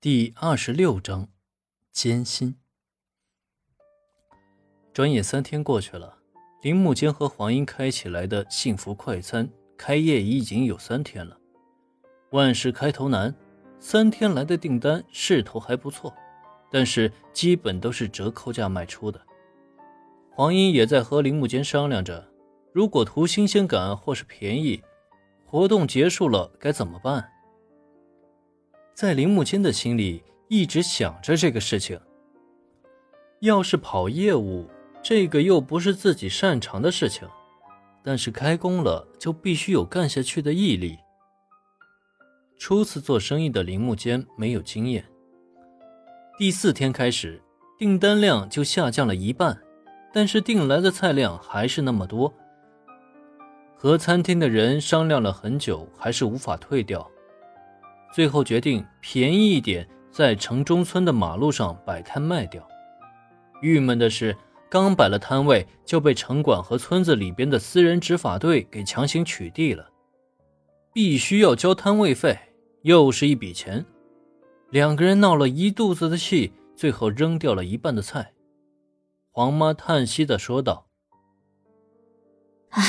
第二十六章，艰辛。转眼三天过去了，林木间和黄英开起来的幸福快餐开业已经有三天了。万事开头难，三天来的订单势头还不错，但是基本都是折扣价卖出的。黄英也在和林木间商量着，如果图新鲜感或是便宜，活动结束了该怎么办？在林木间的心里一直想着这个事情。要是跑业务，这个又不是自己擅长的事情，但是开工了就必须有干下去的毅力。初次做生意的林木间没有经验，第四天开始订单量就下降了一半，但是订来的菜量还是那么多。和餐厅的人商量了很久，还是无法退掉。最后决定便宜一点，在城中村的马路上摆摊卖掉。郁闷的是，刚摆了摊位，就被城管和村子里边的私人执法队给强行取缔了，必须要交摊位费，又是一笔钱。两个人闹了一肚子的气，最后扔掉了一半的菜。黄妈叹息的说道：“唉，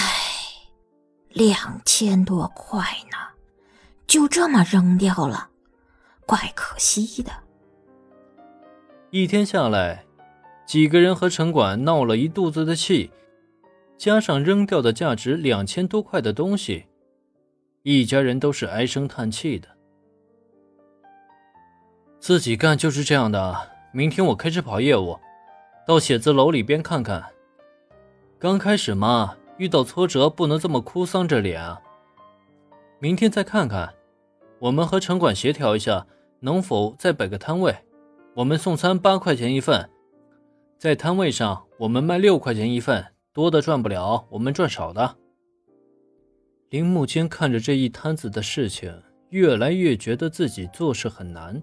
两千多块呢。”就这么扔掉了，怪可惜的。一天下来，几个人和城管闹了一肚子的气，加上扔掉的价值两千多块的东西，一家人都是唉声叹气的。自己干就是这样的。明天我开始跑业务，到写字楼里边看看。刚开始嘛，遇到挫折不能这么哭丧着脸啊。明天再看看。我们和城管协调一下，能否再摆个摊位？我们送餐八块钱一份，在摊位上我们卖六块钱一份，多的赚不了，我们赚少的。林木间看着这一摊子的事情，越来越觉得自己做事很难。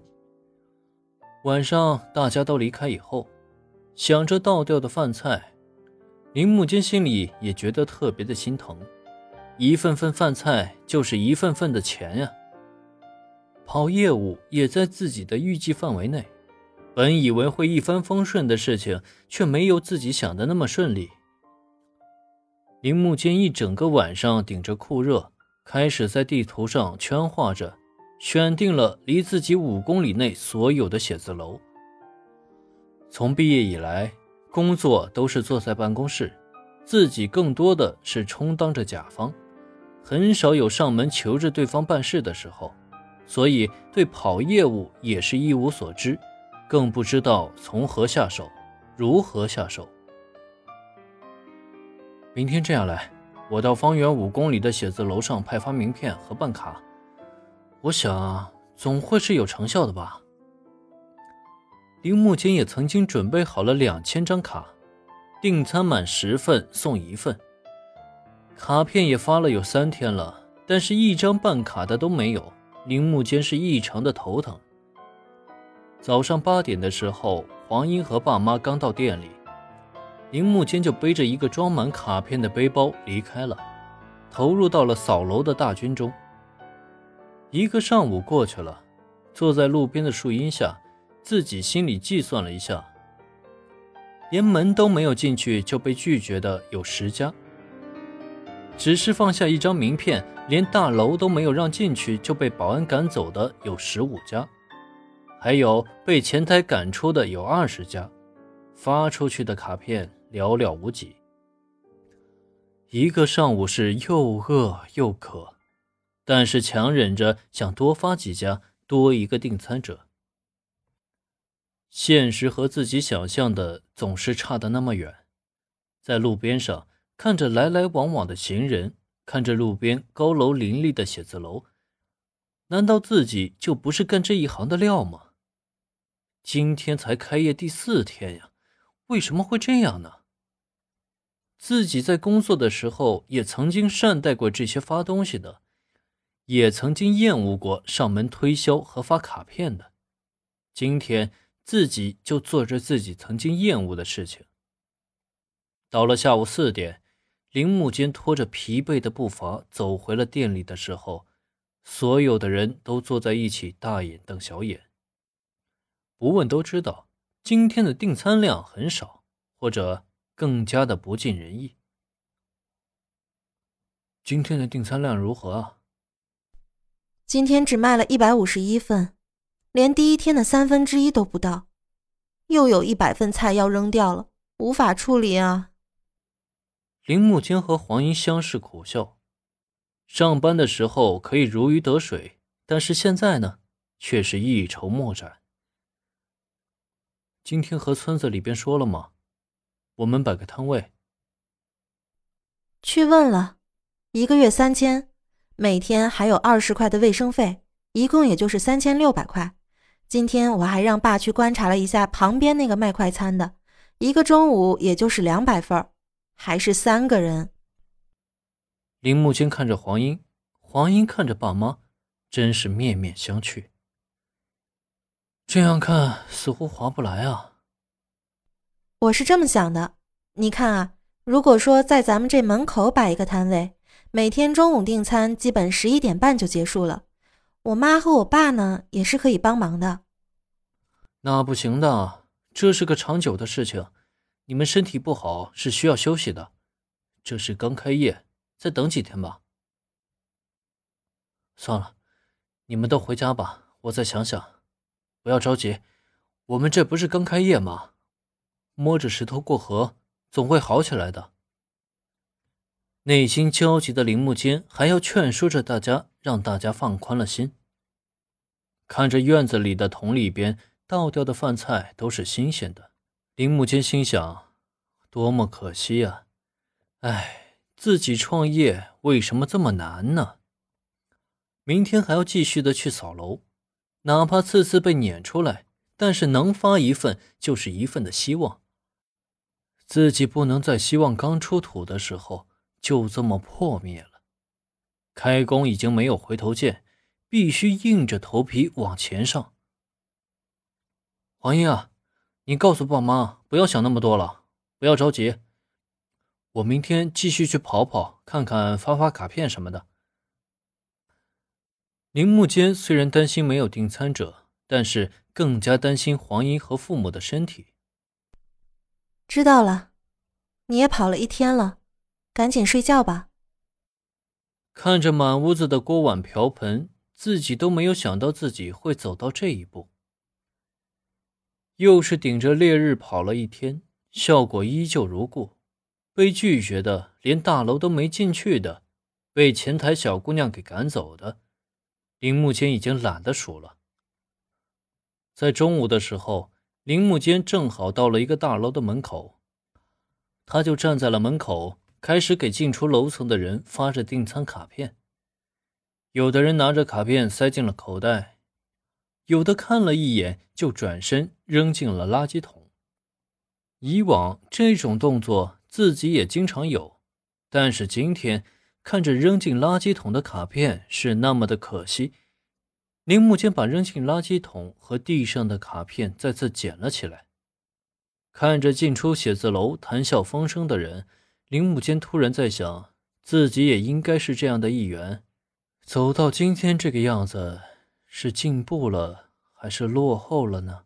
晚上大家都离开以后，想着倒掉的饭菜，林木间心里也觉得特别的心疼。一份份饭菜就是一份份的钱呀。跑业务也在自己的预计范围内，本以为会一帆风顺的事情，却没有自己想的那么顺利。林木间一整个晚上顶着酷热，开始在地图上圈画着，选定了离自己五公里内所有的写字楼。从毕业以来，工作都是坐在办公室，自己更多的是充当着甲方，很少有上门求着对方办事的时候。所以对跑业务也是一无所知，更不知道从何下手，如何下手。明天这样来，我到方圆五公里的写字楼上派发名片和办卡，我想总会是有成效的吧。林木间也曾经准备好了两千张卡，订餐满十份送一份。卡片也发了有三天了，但是一张办卡的都没有。铃木间是异常的头疼。早上八点的时候，黄英和爸妈刚到店里，铃木间就背着一个装满卡片的背包离开了，投入到了扫楼的大军中。一个上午过去了，坐在路边的树荫下，自己心里计算了一下，连门都没有进去就被拒绝的有十家。只是放下一张名片，连大楼都没有让进去就被保安赶走的有十五家，还有被前台赶出的有二十家，发出去的卡片寥寥无几。一个上午是又饿又渴，但是强忍着想多发几家，多一个订餐者。现实和自己想象的总是差得那么远，在路边上。看着来来往往的行人，看着路边高楼林立的写字楼，难道自己就不是干这一行的料吗？今天才开业第四天呀，为什么会这样呢？自己在工作的时候也曾经善待过这些发东西的，也曾经厌恶过上门推销和发卡片的，今天自己就做着自己曾经厌恶的事情。到了下午四点。林木间拖着疲惫的步伐走回了店里的时候，所有的人都坐在一起，大眼瞪小眼，不问都知道，今天的订餐量很少，或者更加的不尽人意。今天的订餐量如何啊？今天只卖了一百五十一份，连第一天的三分之一都不到，又有一百份菜要扔掉了，无法处理啊。林木间和黄英相视苦笑。上班的时候可以如鱼得水，但是现在呢，却是一筹莫展。今天和村子里边说了吗？我们摆个摊位。去问了，一个月三千，每天还有二十块的卫生费，一共也就是三千六百块。今天我还让爸去观察了一下旁边那个卖快餐的，一个中午也就是两百份，还是三个人。林木间看着黄英，黄英看着爸妈，真是面面相觑。这样看似乎划不来啊。我是这么想的，你看啊，如果说在咱们这门口摆一个摊位，每天中午订餐，基本十一点半就结束了。我妈和我爸呢，也是可以帮忙的。那不行的，这是个长久的事情，你们身体不好是需要休息的。这是刚开业。再等几天吧。算了，你们都回家吧，我再想想。不要着急，我们这不是刚开业吗？摸着石头过河，总会好起来的。内心焦急的林木间还要劝说着大家，让大家放宽了心。看着院子里的桶里边倒掉的饭菜都是新鲜的，林木间心想：多么可惜呀！唉。自己创业为什么这么难呢？明天还要继续的去扫楼，哪怕次次被撵出来，但是能发一份就是一份的希望。自己不能在希望刚出土的时候就这么破灭了。开工已经没有回头箭，必须硬着头皮往前上。黄英啊，你告诉爸妈不要想那么多了，不要着急。我明天继续去跑跑，看看发发卡片什么的。铃木间虽然担心没有订餐者，但是更加担心黄英和父母的身体。知道了，你也跑了一天了，赶紧睡觉吧。看着满屋子的锅碗瓢盆，自己都没有想到自己会走到这一步。又是顶着烈日跑了一天，效果依旧如故。被拒绝的，连大楼都没进去的，被前台小姑娘给赶走的，铃木间已经懒得数了。在中午的时候，铃木间正好到了一个大楼的门口，他就站在了门口，开始给进出楼层的人发着订餐卡片。有的人拿着卡片塞进了口袋，有的看了一眼就转身扔进了垃圾桶。以往这种动作。自己也经常有，但是今天看着扔进垃圾桶的卡片是那么的可惜。铃木间把扔进垃圾桶和地上的卡片再次捡了起来，看着进出写字楼谈笑风生的人，铃木间突然在想，自己也应该是这样的一员。走到今天这个样子，是进步了还是落后了呢？